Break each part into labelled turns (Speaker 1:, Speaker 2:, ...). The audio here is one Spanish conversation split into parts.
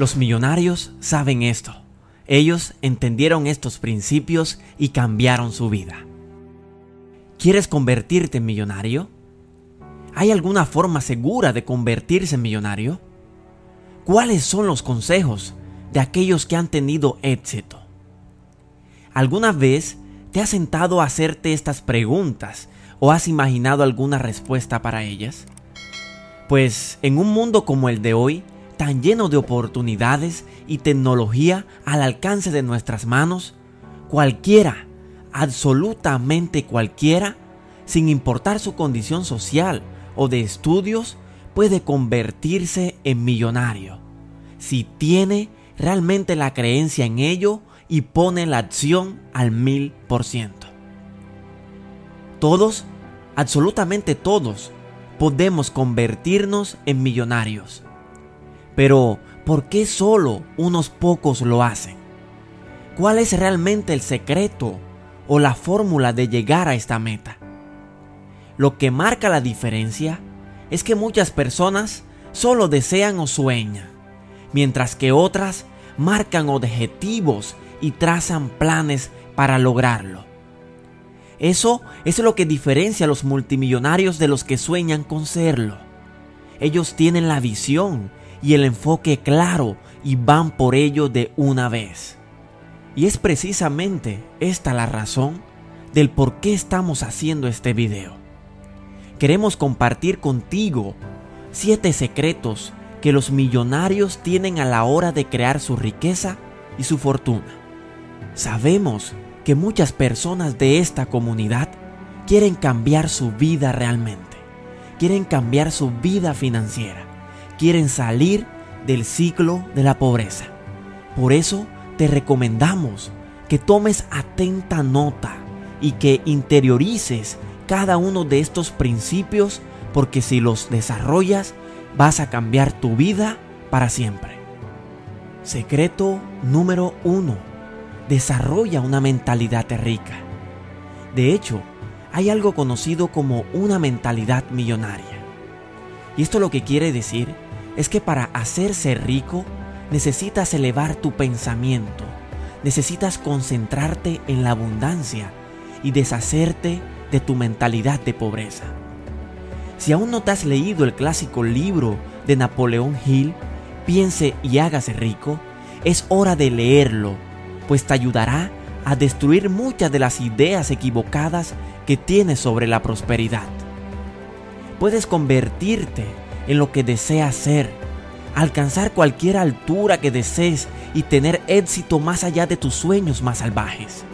Speaker 1: Los millonarios saben esto. Ellos entendieron estos principios y cambiaron su vida. ¿Quieres convertirte en millonario? ¿Hay alguna forma segura de convertirse en millonario? ¿Cuáles son los consejos de aquellos que han tenido éxito? ¿Alguna vez te has sentado a hacerte estas preguntas o has imaginado alguna respuesta para ellas? Pues en un mundo como el de hoy, tan lleno de oportunidades y tecnología al alcance de nuestras manos, cualquiera, absolutamente cualquiera, sin importar su condición social o de estudios, puede convertirse en millonario si tiene realmente la creencia en ello y pone la acción al mil por ciento. Todos, absolutamente todos, podemos convertirnos en millonarios. Pero, ¿por qué solo unos pocos lo hacen? ¿Cuál es realmente el secreto o la fórmula de llegar a esta meta? Lo que marca la diferencia es que muchas personas solo desean o sueñan, mientras que otras marcan objetivos y trazan planes para lograrlo. Eso es lo que diferencia a los multimillonarios de los que sueñan con serlo. Ellos tienen la visión y el enfoque claro y van por ello de una vez. Y es precisamente esta la razón del por qué estamos haciendo este video. Queremos compartir contigo siete secretos que los millonarios tienen a la hora de crear su riqueza y su fortuna. Sabemos que muchas personas de esta comunidad quieren cambiar su vida realmente, quieren cambiar su vida financiera, quieren salir del ciclo de la pobreza. Por eso te recomendamos que tomes atenta nota y que interiorices cada uno de estos principios porque si los desarrollas vas a cambiar tu vida para siempre. Secreto número uno. Desarrolla una mentalidad rica. De hecho, hay algo conocido como una mentalidad millonaria. Y esto lo que quiere decir es que para hacerse rico necesitas elevar tu pensamiento, necesitas concentrarte en la abundancia y deshacerte de tu mentalidad de pobreza. Si aún no te has leído el clásico libro de Napoleón Hill, Piense y hágase rico, es hora de leerlo, pues te ayudará a destruir muchas de las ideas equivocadas que tienes sobre la prosperidad. Puedes convertirte en lo que deseas ser, alcanzar cualquier altura que desees y tener éxito más allá de tus sueños más salvajes.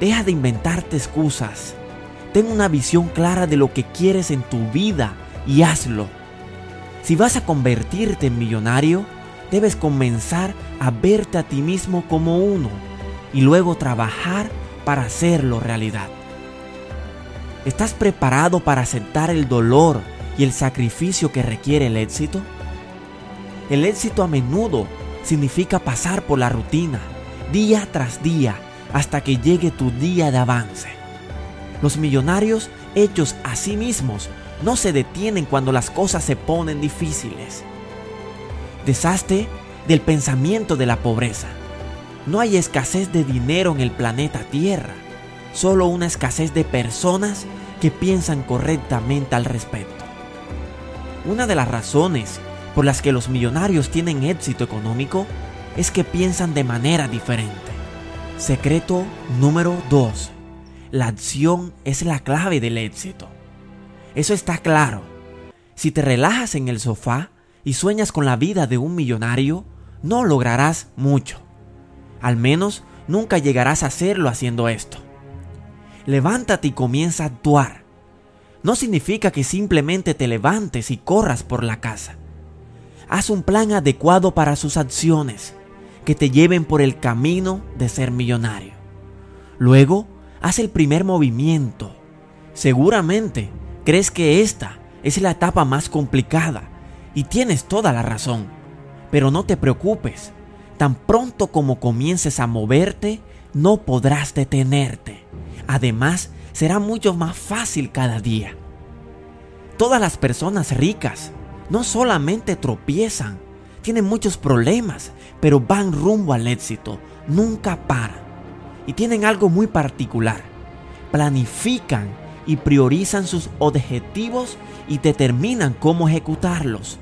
Speaker 1: Deja de inventarte excusas Ten una visión clara de lo que quieres en tu vida y hazlo. Si vas a convertirte en millonario, debes comenzar a verte a ti mismo como uno y luego trabajar para hacerlo realidad. ¿Estás preparado para aceptar el dolor y el sacrificio que requiere el éxito? El éxito a menudo significa pasar por la rutina, día tras día, hasta que llegue tu día de avance. Los millonarios hechos a sí mismos no se detienen cuando las cosas se ponen difíciles. Deshazte del pensamiento de la pobreza. No hay escasez de dinero en el planeta Tierra, solo una escasez de personas que piensan correctamente al respecto. Una de las razones por las que los millonarios tienen éxito económico es que piensan de manera diferente. Secreto número 2. La acción es la clave del éxito. Eso está claro. Si te relajas en el sofá y sueñas con la vida de un millonario, no lograrás mucho. Al menos nunca llegarás a hacerlo haciendo esto. Levántate y comienza a actuar. No significa que simplemente te levantes y corras por la casa. Haz un plan adecuado para sus acciones que te lleven por el camino de ser millonario. Luego, haz el primer movimiento. Seguramente crees que esta es la etapa más complicada y tienes toda la razón. Pero no te preocupes, tan pronto como comiences a moverte, no podrás detenerte. Además, será mucho más fácil cada día. Todas las personas ricas no solamente tropiezan, tienen muchos problemas, pero van rumbo al éxito, nunca paran. Y tienen algo muy particular. Planifican y priorizan sus objetivos y determinan cómo ejecutarlos.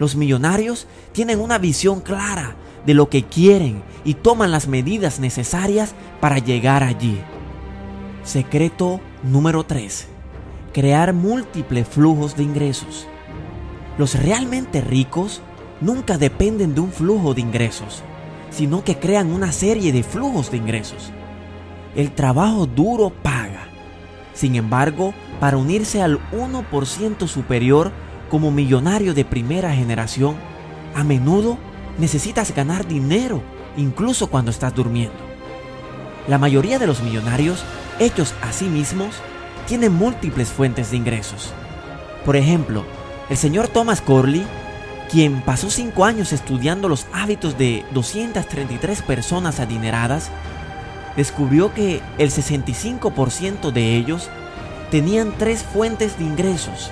Speaker 1: Los millonarios tienen una visión clara de lo que quieren y toman las medidas necesarias para llegar allí. Secreto número 3. Crear múltiples flujos de ingresos. Los realmente ricos nunca dependen de un flujo de ingresos, sino que crean una serie de flujos de ingresos. El trabajo duro paga. Sin embargo, para unirse al 1% superior como millonario de primera generación, a menudo necesitas ganar dinero incluso cuando estás durmiendo. La mayoría de los millonarios, hechos a sí mismos, tienen múltiples fuentes de ingresos. Por ejemplo, el señor Thomas Corley, quien pasó cinco años estudiando los hábitos de 233 personas adineradas, descubrió que el 65% de ellos tenían tres fuentes de ingresos,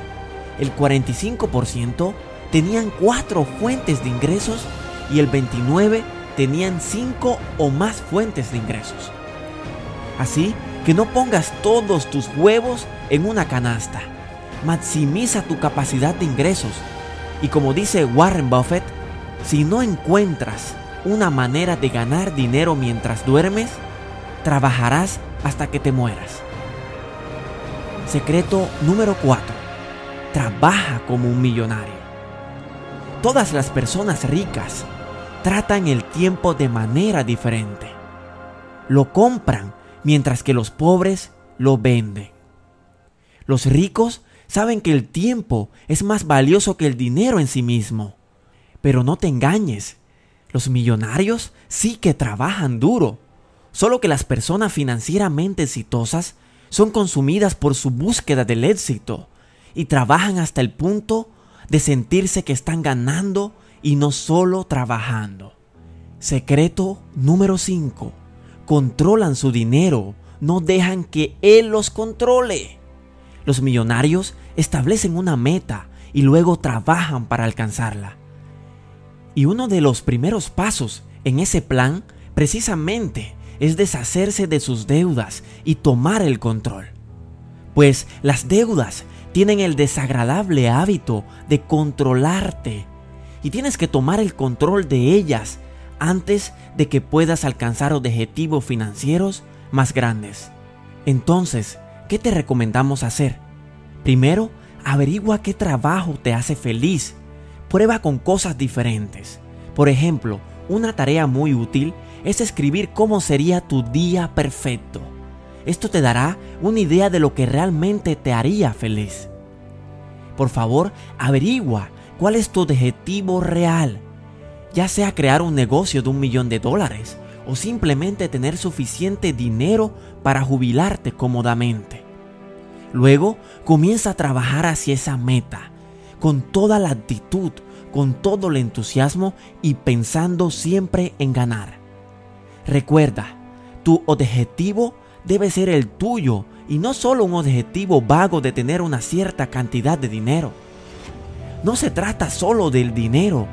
Speaker 1: el 45% tenían cuatro fuentes de ingresos y el 29% tenían cinco o más fuentes de ingresos. Así que no pongas todos tus huevos en una canasta. Maximiza tu capacidad de ingresos. Y como dice Warren Buffett, si no encuentras una manera de ganar dinero mientras duermes, trabajarás hasta que te mueras. Secreto número 4. Trabaja como un millonario. Todas las personas ricas tratan el tiempo de manera diferente. Lo compran mientras que los pobres lo venden. Los ricos saben que el tiempo es más valioso que el dinero en sí mismo. Pero no te engañes, los millonarios sí que trabajan duro, solo que las personas financieramente exitosas son consumidas por su búsqueda del éxito y trabajan hasta el punto de sentirse que están ganando y no solo trabajando. Secreto número 5. Controlan su dinero, no dejan que Él los controle. Los millonarios establecen una meta y luego trabajan para alcanzarla. Y uno de los primeros pasos en ese plan precisamente es deshacerse de sus deudas y tomar el control. Pues las deudas tienen el desagradable hábito de controlarte y tienes que tomar el control de ellas antes de que puedas alcanzar objetivos financieros más grandes. Entonces, ¿qué te recomendamos hacer? Primero, averigua qué trabajo te hace feliz. Prueba con cosas diferentes. Por ejemplo, una tarea muy útil es escribir cómo sería tu día perfecto. Esto te dará una idea de lo que realmente te haría feliz. Por favor, averigua cuál es tu objetivo real. Ya sea crear un negocio de un millón de dólares o simplemente tener suficiente dinero para jubilarte cómodamente. Luego comienza a trabajar hacia esa meta, con toda la actitud, con todo el entusiasmo y pensando siempre en ganar. Recuerda, tu objetivo debe ser el tuyo y no solo un objetivo vago de tener una cierta cantidad de dinero. No se trata solo del dinero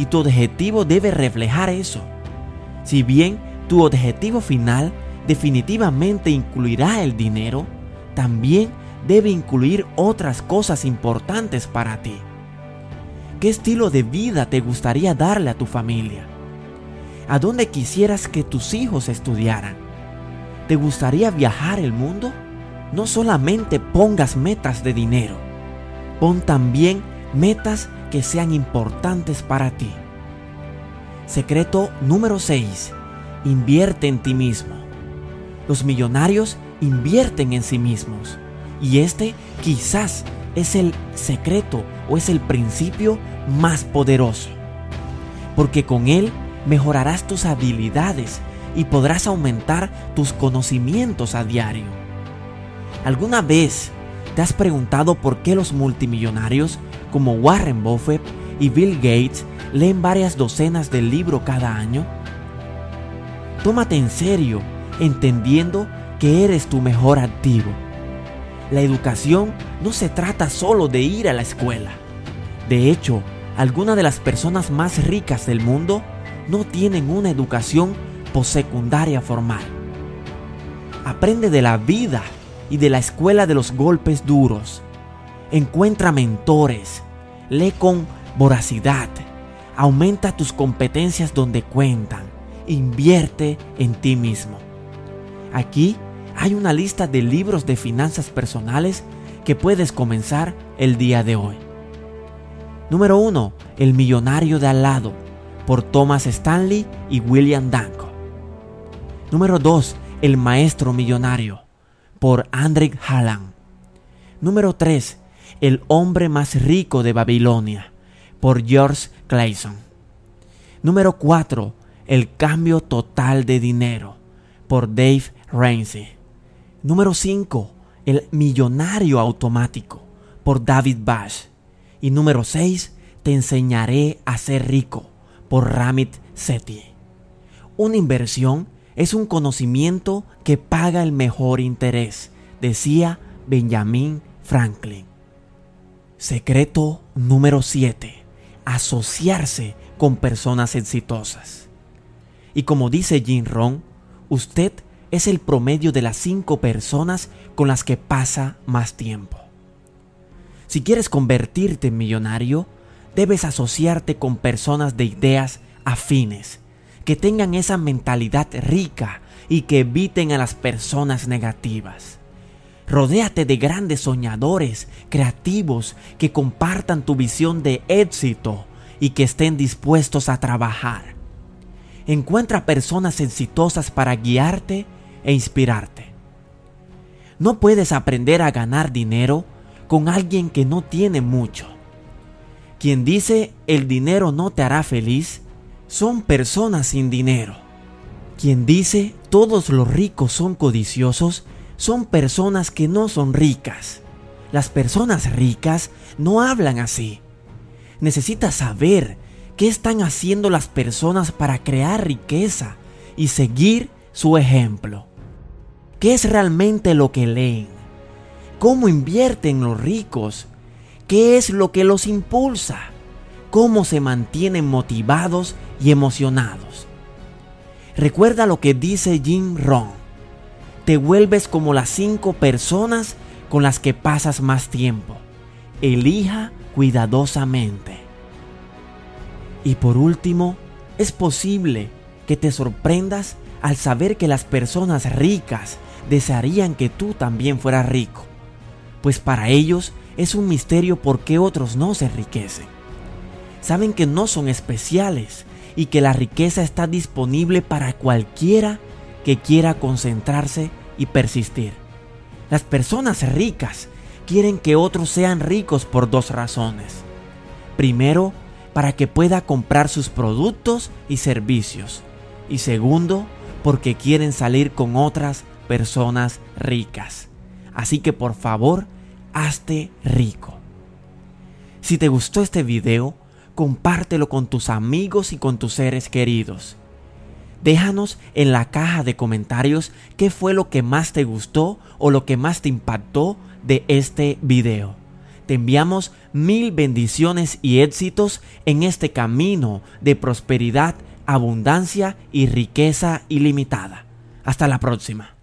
Speaker 1: y tu objetivo debe reflejar eso. Si bien tu objetivo final definitivamente incluirá el dinero, también debe incluir otras cosas importantes para ti. ¿Qué estilo de vida te gustaría darle a tu familia? ¿A dónde quisieras que tus hijos estudiaran? ¿Te gustaría viajar el mundo? No solamente pongas metas de dinero, pon también metas que sean importantes para ti. Secreto número 6. Invierte en ti mismo. Los millonarios invierten en sí mismos y este quizás es el secreto o es el principio más poderoso. Porque con él mejorarás tus habilidades y podrás aumentar tus conocimientos a diario. ¿Alguna vez te has preguntado por qué los multimillonarios como Warren Buffett y Bill Gates leen varias docenas de libros cada año? Tómate en serio, entendiendo que eres tu mejor activo. La educación no se trata solo de ir a la escuela. De hecho, algunas de las personas más ricas del mundo no tienen una educación postsecundaria formal. Aprende de la vida y de la escuela de los golpes duros. Encuentra mentores. Lee con voracidad. Aumenta tus competencias donde cuentan. Invierte en ti mismo. Aquí hay una lista de libros de finanzas personales que puedes comenzar el día de hoy. Número 1. El millonario de al lado, por Thomas Stanley y William Danko. Número 2. El maestro millonario, por André Halland. Número 3. El hombre más rico de Babilonia, por George Clayson. Número 4. El cambio total de dinero, por Dave Ramsey. Número 5. El millonario automático, por David Bash. Y número 6, Te enseñaré a ser rico por Ramit Sethi. Una inversión es un conocimiento que paga el mejor interés, decía Benjamin Franklin. Secreto número 7. Asociarse con personas exitosas. Y como dice Jim Rohn, usted es el promedio de las cinco personas con las que pasa más tiempo. Si quieres convertirte en millonario, debes asociarte con personas de ideas afines, que tengan esa mentalidad rica y que eviten a las personas negativas. Rodéate de grandes soñadores, creativos, que compartan tu visión de éxito y que estén dispuestos a trabajar. Encuentra personas exitosas para guiarte e inspirarte. No puedes aprender a ganar dinero con alguien que no tiene mucho. Quien dice el dinero no te hará feliz son personas sin dinero. Quien dice todos los ricos son codiciosos son personas que no son ricas. Las personas ricas no hablan así. Necesitas saber qué están haciendo las personas para crear riqueza y seguir su ejemplo. ¿Qué es realmente lo que leen? cómo invierten los ricos, qué es lo que los impulsa, cómo se mantienen motivados y emocionados. Recuerda lo que dice Jim Rohn. Te vuelves como las cinco personas con las que pasas más tiempo. Elija cuidadosamente. Y por último, es posible que te sorprendas al saber que las personas ricas desearían que tú también fueras rico pues para ellos es un misterio por qué otros no se enriquecen. Saben que no son especiales y que la riqueza está disponible para cualquiera que quiera concentrarse y persistir. Las personas ricas quieren que otros sean ricos por dos razones. Primero, para que pueda comprar sus productos y servicios. Y segundo, porque quieren salir con otras personas ricas. Así que por favor, hazte rico. Si te gustó este video, compártelo con tus amigos y con tus seres queridos. Déjanos en la caja de comentarios qué fue lo que más te gustó o lo que más te impactó de este video. Te enviamos mil bendiciones y éxitos en este camino de prosperidad, abundancia y riqueza ilimitada. Hasta la próxima.